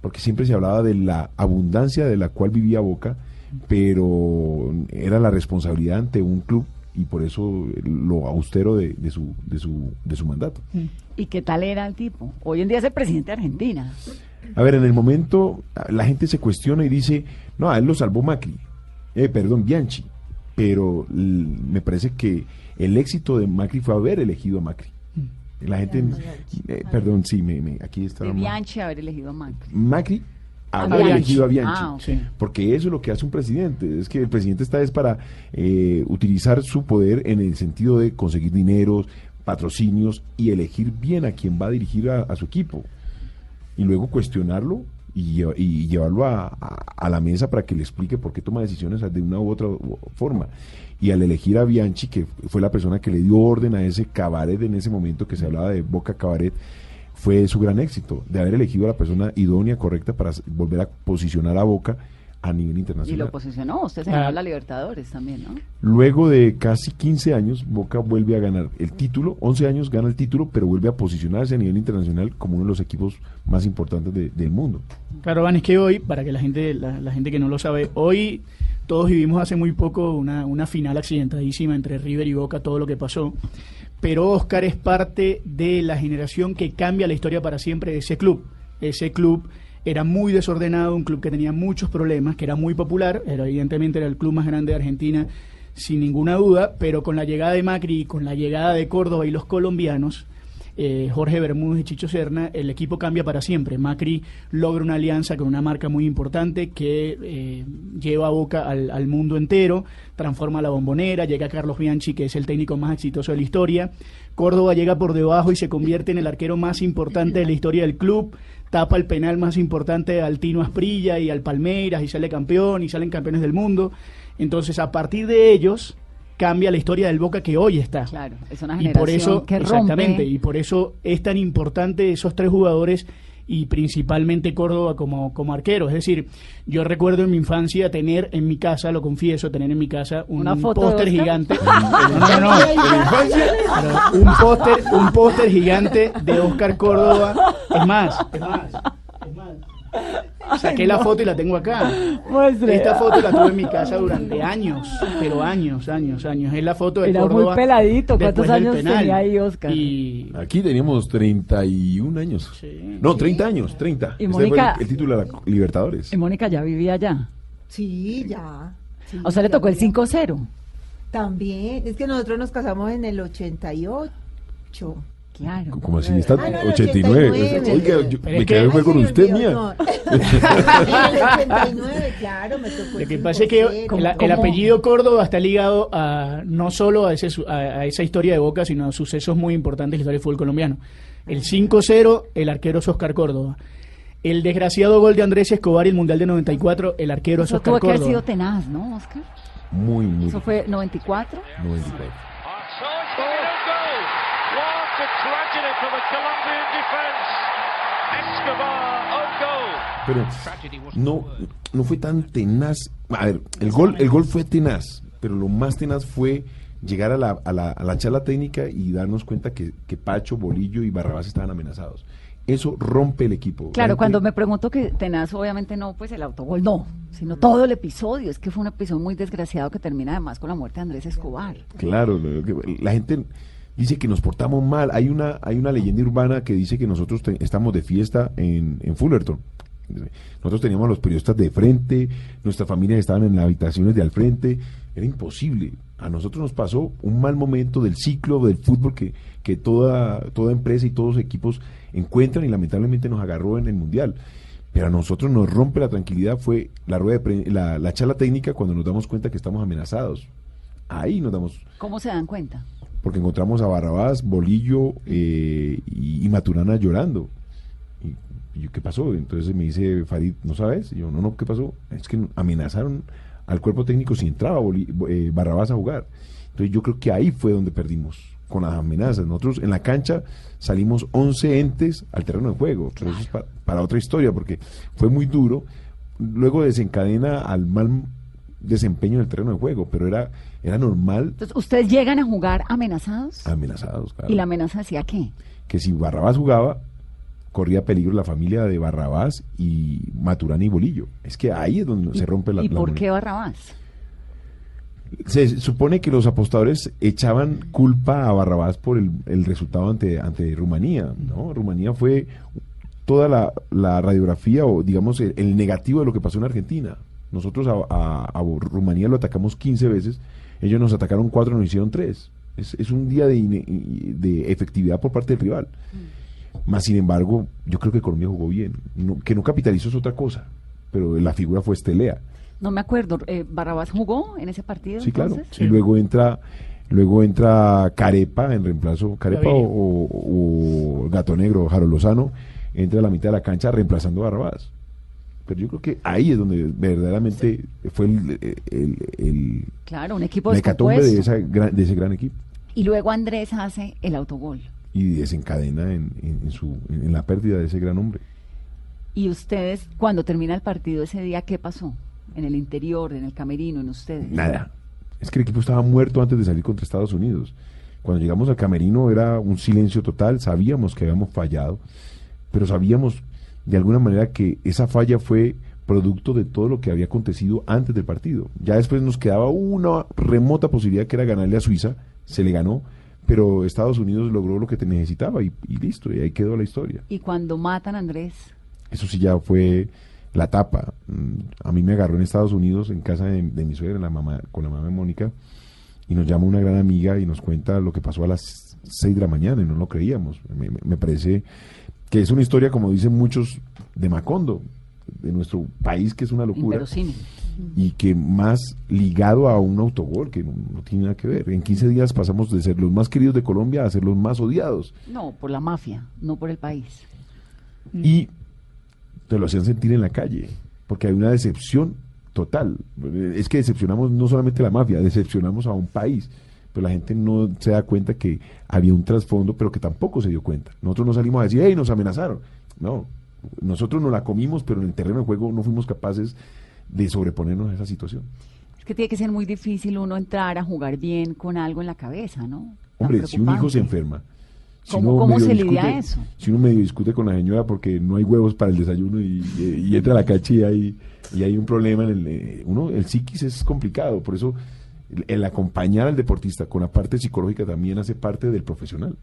porque siempre se hablaba de la abundancia de la cual vivía Boca, pero era la responsabilidad ante un club y por eso lo austero de, de su, de, su, de su mandato. ¿Y qué tal era el tipo? Hoy en día es el presidente de Argentina. A ver, en el momento la gente se cuestiona y dice, no, a él lo salvó Macri, eh, perdón, Bianchi, pero me parece que el éxito de Macri fue haber elegido a Macri. La gente, eh, perdón, sí, me, me- aquí está. De Bianchi haber elegido a Macri. Macri haber Bianchi. elegido a Bianchi. Ah. Porque eso es lo que hace un presidente. Es que el presidente está es para eh, utilizar su poder en el sentido de conseguir dineros, patrocinios y elegir bien a quien va a dirigir a, a su equipo. Y luego cuestionarlo y, lle- y llevarlo a, a- la mesa para que le explique por qué toma decisiones de una u otra forma. Y al elegir a Bianchi, que fue la persona que le dio orden a ese cabaret en ese momento que se hablaba de Boca Cabaret, fue su gran éxito, de haber elegido a la persona idónea, correcta para volver a posicionar a Boca a nivel Y lo internacional. posicionó, usted se Ah. ganó la Libertadores también, ¿no? Luego de casi 15 años, Boca vuelve a ganar el título, 11 años gana el título, pero vuelve a posicionarse a nivel internacional como uno de los equipos más importantes de- del mundo. Claro, Van, es que hoy, para que la gente, la, la gente que no lo sabe, hoy todos vivimos hace muy poco una, una final accidentadísima entre River y Boca, todo lo que pasó. Pero Oscar es parte de la generación que cambia la historia para siempre de ese club. Ese club era muy desordenado, un club que tenía muchos problemas, que era muy popular, era, evidentemente era el club más grande de Argentina, sin ninguna duda, pero con la llegada de Macri y con la llegada de Córdoba y los colombianos, eh, Jorge Bermúdez y Chicho Serna, el equipo cambia para siempre. Macri logra una alianza con una marca muy importante que eh, lleva a Boca al, al mundo entero, transforma la bombonera, llega Carlos Bianchi, que es el técnico más exitoso de la historia. Córdoba llega por debajo y se convierte en el arquero más importante de la historia del club. Tapa el penal más importante al Tino Asprilla y al Palmeiras y sale campeón y salen campeones del mundo. Entonces, a partir de ellos, cambia la historia del Boca que hoy está. Claro, es una Y generación por eso, que exactamente, rompe. y por eso es tan importante esos tres jugadores y principalmente Córdoba como, como arquero. Es decir, yo recuerdo en mi infancia tener en mi casa, lo confieso, tener en mi casa un ¿Una foto de póster gigante. No, no, no. Pero un póster, un póster gigante de Oscar Córdoba. Es más, es más, es más. Saqué la foto y la tengo acá. Muestre. Esta foto la tuve en mi casa durante años, pero años, años, años. Es la foto de Era muy Córdoba. peladito. ¿Cuántos años penal. tenía ahí Oscar? Y Aquí teníamos 31 años. Sí. No, 30 años, 30. Y Este Mónica- el, el título de la Libertadores. Y Mónica ya vivía allá. Sí, ya. sí, O sea, le tocó el ya. 5-0. También, es que nosotros nos casamos en el 88. Claro. Como así, está Ah, no, el 89. 89. Oiga, yo- Pero me quedé fue con usted, mía. no. El 89, claro, me tocó Lo que pasa es que 5-0. el, apellido Córdoba está ligado a no solo a, ese, a, a esa historia de Boca, sino a sucesos muy importantes en la historia del fútbol colombiano. El 5-0, el arquero es Oscar Córdoba. El desgraciado gol de Andrés Escobar y el Mundial de 94, el arquero es Eso Oscar tuvo que haber Córdoba. sido tenaz, ¿no, Oscar? Muy, muy. Eso fue 94. 94. Pero no, no fue tan tenaz. A ver, el gol, el gol fue tenaz, pero lo más tenaz fue llegar a la, a la, a la charla técnica y darnos cuenta que, que Pacho, Bolillo y Barrabás estaban amenazados. Eso rompe el equipo. La Claro, gente- cuando me pregunto que tenaz, obviamente no, pues el autogol no, sino todo el episodio. Es que fue un episodio muy desgraciado que termina además con la muerte de Andrés Escobar. Claro, la gente dice que nos portamos mal. Hay una, hay una leyenda urbana que dice que nosotros estamos de fiesta en, en Fullerton. Nosotros teníamos a los periodistas de frente, nuestras familias estaban en las habitaciones de al frente. Era imposible. A nosotros nos pasó un mal momento del ciclo del fútbol que, que toda, toda empresa y todos los equipos encuentran y lamentablemente nos agarró en el Mundial. Pero a nosotros nos rompe la tranquilidad fue la, rueda de la, la charla técnica cuando nos damos cuenta que estamos amenazados. Ahí nos damos ¿Cómo se dan cuenta? Porque encontramos a Barrabás, Bolillo eh, y, y Maturana llorando. Y, y yo, ¿qué pasó? Entonces me dice Farid, ¿no sabes? Y yo, no, no, ¿qué pasó? Es que amenazaron al cuerpo técnico si entraba Boli- eh, Barrabás a jugar. Entonces yo creo que ahí fue donde perdimos, con las amenazas. Nosotros en la cancha salimos 11 entes al terreno de juego, pero eso es pa- para otra historia, porque fue muy duro. Luego desencadena al mal desempeño del terreno de juego, pero era, era normal Entonces, ¿ustedes llegan a jugar amenazados? amenazados. claro ¿Y la amenaza decía qué? que si Barrabás jugaba, corría peligro la familia de Barrabás y Maturana y Bolillo. Es que ahí es donde ¿Y- se rompe la ¿Y por qué Barrabás? Se supone que los apostadores echaban culpa a Barrabás por el, el resultado ante, ante Rumanía. ¿no? Rumanía fue toda la, la radiografía o digamos el, el negativo de lo que pasó en Argentina. Nosotros a, a- a Rumanía lo atacamos 15 veces, ellos nos atacaron 4, nos hicieron 3. Es, es un día de, efectividad por parte del rival. Más sin embargo, yo creo que Colombia jugó bien. No- que no capitalizó es otra cosa, pero la figura fue Estelea. No me acuerdo. eh, ¿Barrabás jugó en ese partido? Sí, claro. Y luego entra luego entra Carepa en reemplazo, Carepa o, Gaviria. o- o Gato Negro, Jaro Lozano, entra a la mitad de la cancha reemplazando a Barrabás. Pero yo creo que ahí es donde verdaderamente fue el, el, el- Claro, un equipo de, descompuesto. esa gran- de ese gran equipo. Y luego Andrés hace el autogol. Y desencadena en, en- en su, en la pérdida de ese gran hombre. Y ustedes, cuando termina el partido ese día, ¿qué pasó? en el interior, en el camerino, en ustedes? Nada. Es que el equipo estaba muerto antes de salir contra Estados Unidos. Cuando llegamos al camerino era un silencio total, sabíamos que habíamos fallado, pero sabíamos de alguna manera que esa falla fue producto de todo lo que había acontecido antes del partido. Ya después nos quedaba una remota posibilidad que era ganarle a Suiza, se le ganó, pero Estados Unidos logró lo que te necesitaba y, y listo, y ahí quedó la historia. Y cuando matan a Andrés, Eso sí ya fue la tapa. Mm, A mí me agarró en Estados Unidos, en casa de, de mi suegra, la mamá, con la mamá de Mónica, y nos llama una gran amiga y nos cuenta lo que pasó a las 6 de la mañana y no lo creíamos. Me parece que es una historia, como dicen muchos, de Macondo, de nuestro país, que es una locura y que más ligado a un autogol, que no, no tiene nada que ver. En 15 días pasamos de ser los más queridos de Colombia a ser los más odiados. No, por la mafia, no por el país. Y te lo hacían sentir en la calle, porque hay una decepción total. Es que decepcionamos no solamente a la mafia, decepcionamos a un país. Pero la gente no se da cuenta que había un trasfondo, pero que tampoco se dio cuenta. Nosotros no salimos a decir, hey, nos amenazaron. No, nosotros nos la comimos, pero en el terreno de juego no fuimos capaces de sobreponernos a esa situación. Es que tiene que ser muy difícil uno entrar a jugar bien con algo en la cabeza, ¿no? Tan Hombre, si un hijo se enferma. si ¿Cómo- se lidia eso? Si uno medio discute con la señora porque no hay huevos para el desayuno y, y- y entra a la cacha y hay, y hay un problema en el... eh, uno, el psiquis es complicado, por eso el, acompañar al deportista con la parte psicológica también hace parte del profesional.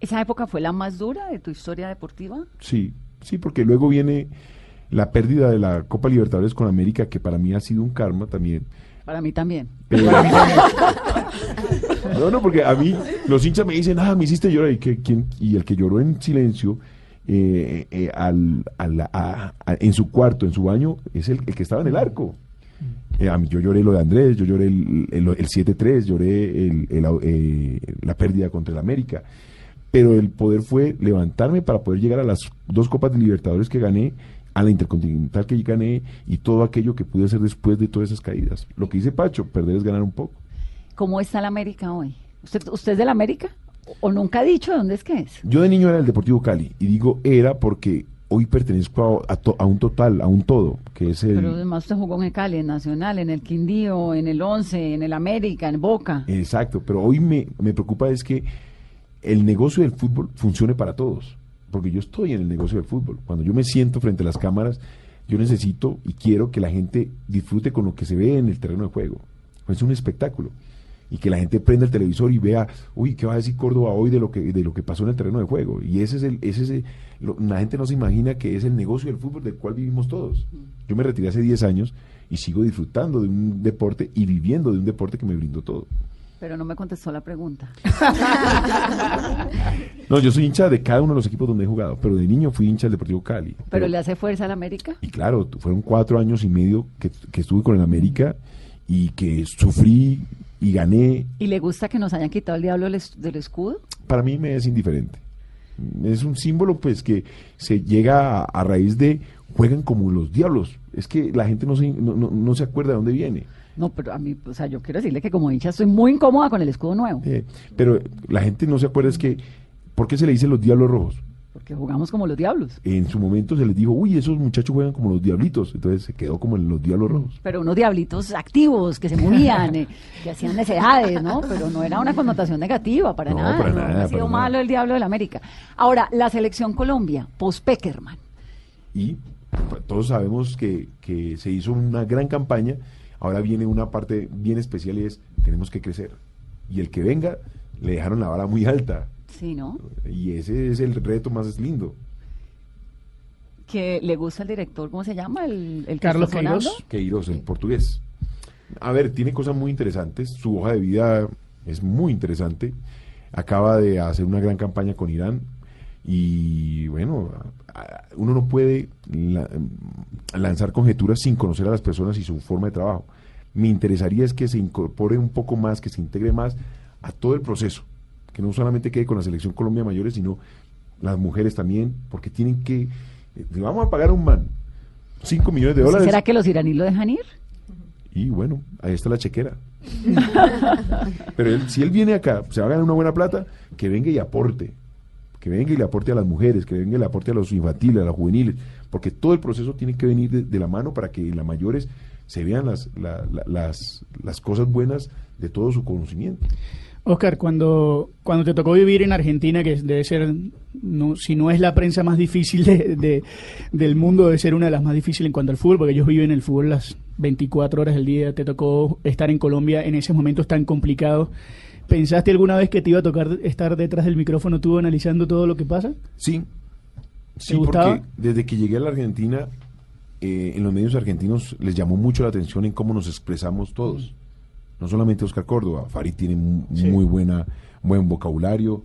¿Esa época fue la más dura de tu historia deportiva? Sí, sí, porque luego viene la pérdida de la Copa Libertadores con América, que para mí ha sido un karma también. Para mí también. Pero- no, no, porque a mí los hinchas me dicen, ah, me hiciste llorar. ¿Y, que, quién? y el que lloró en silencio eh, eh, al, al- a- a- en su cuarto, en su baño, es el, el que estaba en el arco. Eh, a mí, yo lloré lo de Andrés, yo lloré el, el, el 7-3, lloré el- eh, la pérdida contra el América. Pero el poder fue levantarme para poder llegar a las dos Copas de Libertadores que gané, a la Intercontinental que gané y todo aquello que pude hacer después de todas esas caídas. Lo que dice Pacho, perder es ganar un poco. ¿Cómo está la América hoy? ¿Usted, usted es de la América? ¿O nunca ha dicho de dónde es que es? Yo de niño era el Deportivo Cali y digo era porque hoy pertenezco a, a to- a un total, a un todo, que es el... Pero además usted jugó en el Cali, en Nacional, en el Quindío, en el Once, en el América, en Boca. Exacto, pero hoy me, me preocupa es que el negocio del fútbol funcione para todos, porque yo estoy en el negocio del fútbol. Cuando yo me siento frente a las cámaras, yo necesito y quiero que la gente disfrute con lo que se ve en el terreno de juego. Es un espectáculo. Y que la gente prenda el televisor y vea, uy, ¿qué va a decir Córdoba hoy de lo que, de lo que pasó en el terreno de juego? Y ese es el, ese es el- lo- la gente no se imagina que es el negocio del fútbol del cual vivimos todos. Yo me retiré hace 10 años y sigo disfrutando de un deporte y viviendo de un deporte que me brindó todo. Pero no me contestó la pregunta. No, yo soy hincha de cada uno de los equipos donde he jugado, pero de niño fui hincha del Deportivo Cali. ¿Pero le hace fuerza a la América? Y claro, fueron cuatro años y medio que, que estuve con el América y que sufrí y gané. ¿Y le gusta que nos hayan quitado el diablo del es- del escudo? Para mí me es indiferente. Es un símbolo pues que se llega a, a raíz de juegan como los diablos. Es que la gente no se, no, no- no se acuerda de dónde viene. No, pero a mí, o sea, yo quiero decirle que como hincha estoy muy incómoda con el escudo nuevo, Eh, pero la gente no se acuerda es que, ¿por qué se le dice los diablos rojos? Porque jugamos como los diablos. En su momento se les dijo, uy, esos muchachos juegan como los diablitos. Entonces se quedó como en los diablos rojos. Pero unos diablitos activos, que se movían, eh, que hacían necesidades, ¿no? Pero no era una connotación negativa, para No, nada. para no nada, ha sido malo nada. el diablo de la América. Ahora, la selección Colombia, post-Peckerman. y pues, todos sabemos que, que se hizo una gran campaña. Ahora viene una parte bien especial y es, tenemos que crecer. Y el que venga, le dejaron la vara muy alta. Sí, ¿no? Y ese es el reto más lindo. Que le gusta el director, ¿cómo se llama? El, el Carlos. Queiroz. Queiroz, el portugués. A ver, tiene cosas muy interesantes. Su hoja de vida es muy interesante. Acaba de hacer una gran campaña con Irán. Y bueno, uno no puede la- lanzar conjeturas sin conocer a las personas y su forma de trabajo. Me interesaría es que se incorpore un poco más, que se integre más a todo el proceso. Que no solamente quede con la selección Colombia mayores, sino las mujeres también, porque tienen que. eh, le vamos a pagar a un man 5 millones de dólares. ¿Será que los iraníes lo dejan ir? Y bueno, ahí está la chequera. Pero él- si él viene acá, se va a ganar una buena plata, que venga y aporte. Que venga y le aporte a las mujeres, que venga y le aporte a los infantiles, a los juveniles. Porque todo el proceso tiene que venir de, de la mano para que las mayores se vean las, la- la- las, las cosas buenas de todo su conocimiento. Oscar, cuando, cuando te tocó vivir en Argentina, que debe ser, no, si no es la prensa más difícil de, de- del mundo, debe ser una de las más difíciles en cuanto al fútbol, porque ellos viven el fútbol las 24 horas del día, te tocó estar en Colombia en esos momentos tan complicados. ¿Pensaste alguna vez que te iba a tocar estar detrás del micrófono tú analizando todo lo que pasa? Sí, sí, porque desde que llegué a la Argentina, eh, en los medios argentinos les llamó mucho la atención en cómo nos expresamos todos. No solamente Oscar Córdoba, Farid tiene Sí. muy buena, buen vocabulario,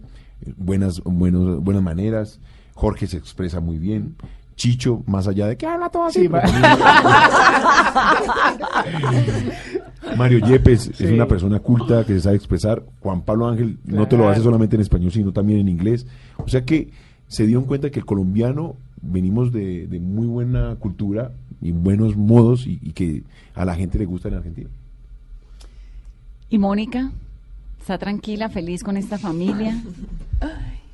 buenas, buenos, buenas maneras, Jorge se expresa muy bien, Chicho, más allá de que habla todo así. Sí, Mario Yepes Sí. es una persona culta que se sabe expresar. Juan Pablo Ángel no te lo hace solamente en español, sino también en inglés. O sea que se dieron cuenta que el colombiano venimos de, de muy buena cultura y buenos modos y, y que a la gente le gusta en Argentina. ¿Y Mónica? ¿Está tranquila, feliz con esta familia?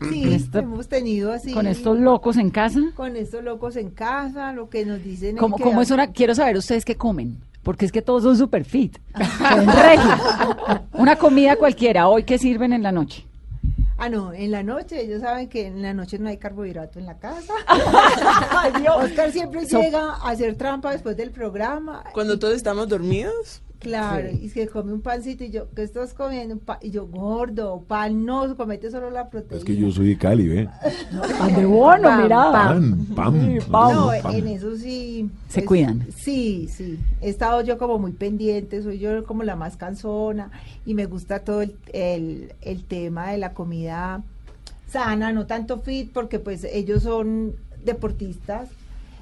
Sí, Esto- hemos tenido así. ¿Con estos locos en casa? Con estos locos en casa, lo que nos dicen. es ¿Cómo, que cómo es hora? Quiero saber ustedes qué comen. Porque es que todos son super fit. Son. Una comida cualquiera. ¿Hoy qué sirven en la noche? Ah, no, en la noche, ellos saben que en la noche no hay carbohidrato en la casa. Ay, Dios. Oscar siempre So- llega a hacer trampa después del programa. Cuando todos estamos dormidos, Claro, y que come un pancito y yo, ¿qué estás comiendo? Pa- y yo, gordo, pan, no, comete solo la proteína. Es que yo soy de Cali, ¿ve? Pan de bono. Pan, pan. Sí, pan. No, pan. en eso sí. Se es- cuidan. Sí, sí. He estado yo como muy pendiente, soy yo como la más cansona y me gusta todo el, el, el tema de la comida sana, no tanto fit, porque pues ellos son deportistas.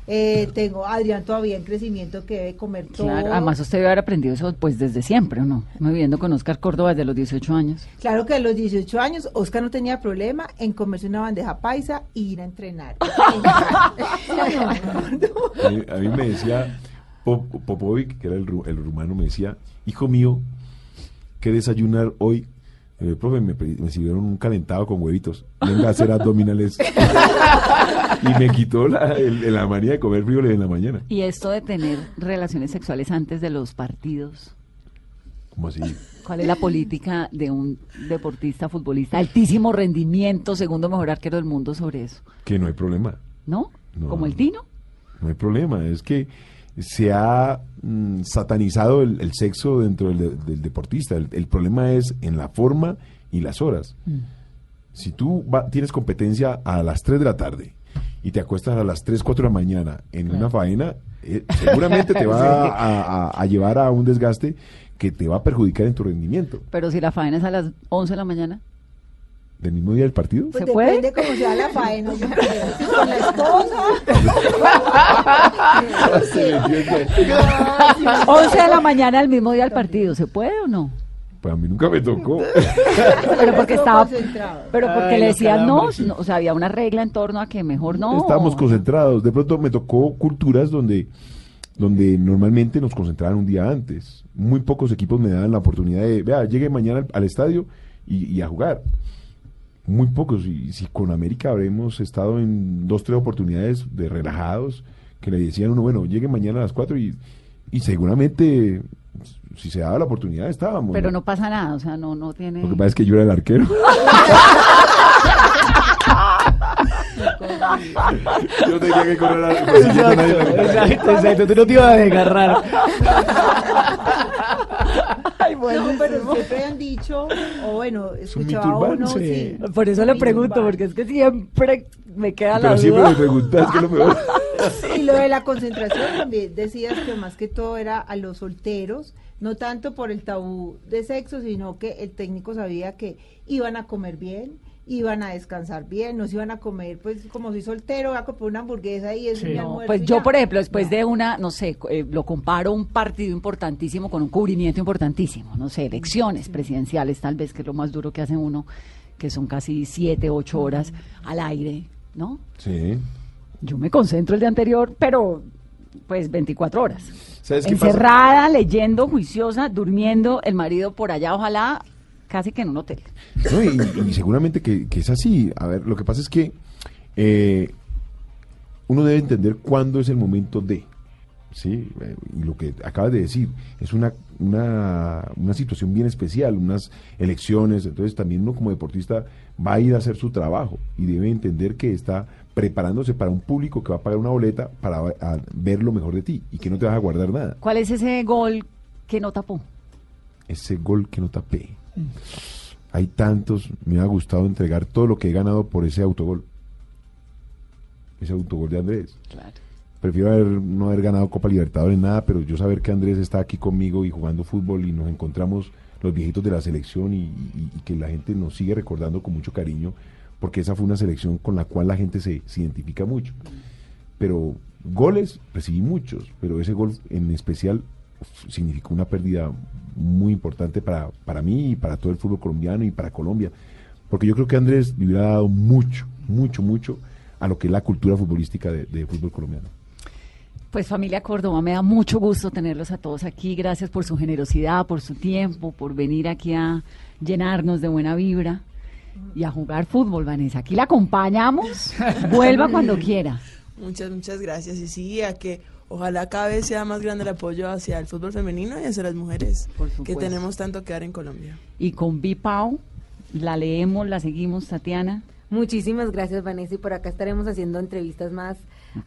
Eh, tengo a Adrián todavía en crecimiento que debe comer todo. Claro, además usted debe haber aprendido eso pues desde siempre, ¿o no? Me viviendo con Oscar Córdoba desde los 18 años. Claro que a los 18 años Oscar no tenía problema en comerse una bandeja paisa e ir a entrenar. A mí, a mí me decía Pop- Popovic, que era el, ru- el rumano, me decía, hijo mío, ¿qué desayunar hoy? Eh, profe, me, me sirvieron un calentado con huevitos. Venga a hacer abdominales. y me quitó la, el- la manía de comer frijoles en la mañana. Y esto de tener relaciones sexuales antes de los partidos. Como así? ¿Cuál es la política de un deportista, futbolista, altísimo rendimiento, segundo mejor arquero del mundo sobre eso? Que no hay problema. ¿No? No. Como el Tino. No hay problema. Es que se ha mm, satanizado el, el sexo dentro del, de- del deportista. El, el problema es en la forma y las horas. Si tú va- tienes competencia a las 3 de la tarde y te acuestas a las 3, 4 de la mañana en una faena, eh, seguramente te va a, a- a llevar a un desgaste que te va a perjudicar en tu rendimiento. Pero si la faena es a las 11 de la mañana. ¿Del mismo día del partido? Pues ¿Se puede? depende cómo sea la faena. yo creo. Si Con la esposa. 11 de la mañana el mismo día del partido. ¿Se puede o no? Pues a mí nunca me tocó. Pero porque estaba... Pero porque Ay, le decían no, o sea, había una regla en torno a que mejor no. Estábamos concentrados. De pronto me tocó culturas donde, donde normalmente nos concentraban un día antes. Muy pocos equipos me daban la oportunidad de, vea, llegue mañana al, al estadio y, y a jugar. Muy pocos. Y si con América habremos estado en dos, tres oportunidades de relajados, que le decían uno, bueno, llegue mañana a las cuatro y, y seguramente si se daba la oportunidad estábamos. Pero no pasa nada, o sea, no, no tiene... Lo que pasa es que yo era el arquero. yo tenía que correr al Exacto, exacto, exacto. Tú no te ibas a desgarrar. Ay, No, pero siempre han dicho, o bueno, escuchaba uno, sí. sí. Por eso le pregunto, porque es que siempre me queda la Pero siempre duda. me preguntas que es lo mejor. Y lo de la concentración también decías que más que todo era a los solteros, no tanto por el tabú de sexo, sino que el técnico sabía que iban a comer bien, iban a descansar bien, no se iban a comer, pues como soy soltero, voy a comprar una hamburguesa y es Sí. mi almuerzo Pues yo, ya. por ejemplo, después No. de una, no sé, eh, lo comparo un partido importantísimo con un cubrimiento importantísimo, no sé, elecciones presidenciales, tal vez que es lo más duro que hace uno, que son casi siete, ocho horas al aire, ¿no? Sí. Yo me concentro el día anterior, pero pues 24 horas. ¿Sabes pasa? Encerrada, leyendo, juiciosa, durmiendo, el marido por allá, ojalá, casi que en un hotel. No, y, y seguramente que, que es así. A ver, lo que pasa es que eh, uno debe entender cuándo es el momento de. Sí, eh, y lo que acabas de decir, es una, una, una situación bien especial, unas elecciones, entonces también uno como deportista va a ir a hacer su trabajo y debe entender que está preparándose para un público que va a pagar una boleta para ver lo mejor de ti y que no te vas a guardar nada. ¿Cuál es ese gol que no tapó? Ese gol que no tapé. Hay tantos, me ha gustado entregar todo lo que he ganado por ese autogol. Ese autogol de Andrés. Claro. Prefiero haber, no haber ganado Copa Libertadores, nada, pero yo saber que Andrés está aquí conmigo y jugando fútbol y nos encontramos los viejitos de la selección y, y- y que la gente nos sigue recordando con mucho cariño, porque esa fue una selección con la cual la gente se, identifica mucho. Pero goles, recibí muchos, pero ese gol en especial significó una pérdida muy importante para, para mí y para todo el fútbol colombiano y para Colombia. Porque yo creo que Andrés le hubiera dado mucho, mucho, mucho a lo que es la cultura futbolística de, de fútbol colombiano. Pues familia Córdoba, me da mucho gusto tenerlos a todos aquí. Gracias por su generosidad, por su tiempo, por venir aquí a llenarnos de buena vibra y a jugar fútbol, Vanessa. Aquí la acompañamos. Vuelva cuando quiera. Muchas, muchas gracias. Y sí, a que ojalá cada vez sea más grande el apoyo hacia el fútbol femenino y hacia las mujeres Por que tenemos tanto que dar en Colombia. Y con Bipau, la leemos, la seguimos, Tatiana. Muchísimas gracias, Vanessa, y por acá estaremos haciendo entrevistas más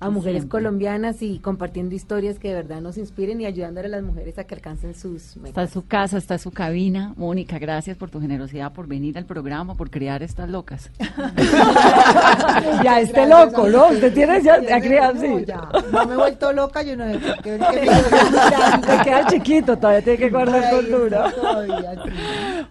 a mujeres siempre. colombianas y compartiendo historias que de verdad nos inspiren y ayudándole a las mujeres a que alcancen sus Está metas. su casa, está su cabina. Mónica, gracias por tu generosidad, por venir al programa, por crear estas locas. ya este loco, ¿no? Usted tiene ya, ha creado, No, sí. ya, no me he vuelto loca, yo no sé por qué. queda chiquito, todavía tiene que guardar sí.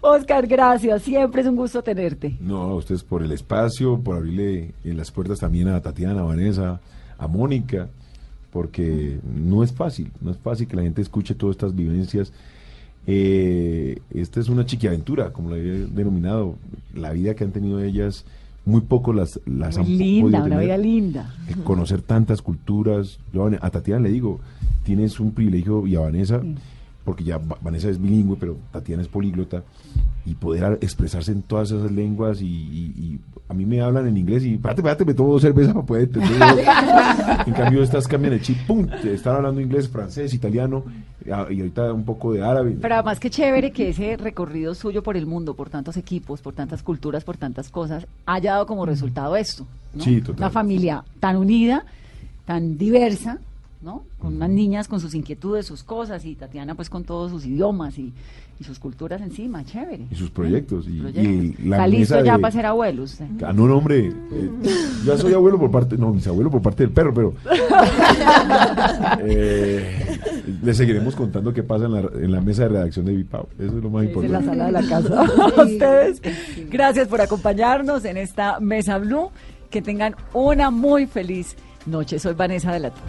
Oscar, gracias. Siempre es un gusto tenerte. No, a ustedes por el espacio, por abrirle eh, las puertas también a Tatiana, a Vanessa, a Mónica, porque no es fácil, no es fácil que la gente escuche todas estas vivencias. Eh, esta es una chiquiaventura, como la he denominado. La vida que han tenido ellas, muy poco las, las Muy han linda, podido una tener. vida linda. El conocer tantas culturas. Yo a Tatiana le digo, tienes un privilegio y a Vanessa, porque ya Va- Vanessa es bilingüe, pero Tatiana es políglota, y poder expresarse en todas esas lenguas y, y- y a mí me hablan en inglés y espérate, espérate, me tomo dos cervezas para poder entender. en cambio estas cambian el chip, pum, te están hablando inglés, francés, italiano y ahorita un poco de árabe. Pero además qué chévere que ese recorrido suyo por el mundo, por tantos equipos, por tantas culturas, por tantas cosas, haya dado como resultado esto. ¿no? Sí, total. Una familia tan unida, tan diversa, ¿no? Con unas niñas con sus inquietudes, sus cosas, y Tatiana pues con todos sus idiomas y, y sus culturas encima, chévere. Y sus proyectos. Y, Proyectos. y la Está listo mesa ya de- para ser abuelo usted. Ah, no, no, hombre. eh, ya soy abuelo por parte, no, mis abuelos por parte del perro, pero eh, le seguiremos contando qué pasa en la, en la mesa de redacción de Vipau. Eso es lo más Es en la importante. sala de la casa. A ustedes, gracias por acompañarnos en esta Mesa Blue. Que tengan una muy feliz noche. Soy Vanessa de la Torre.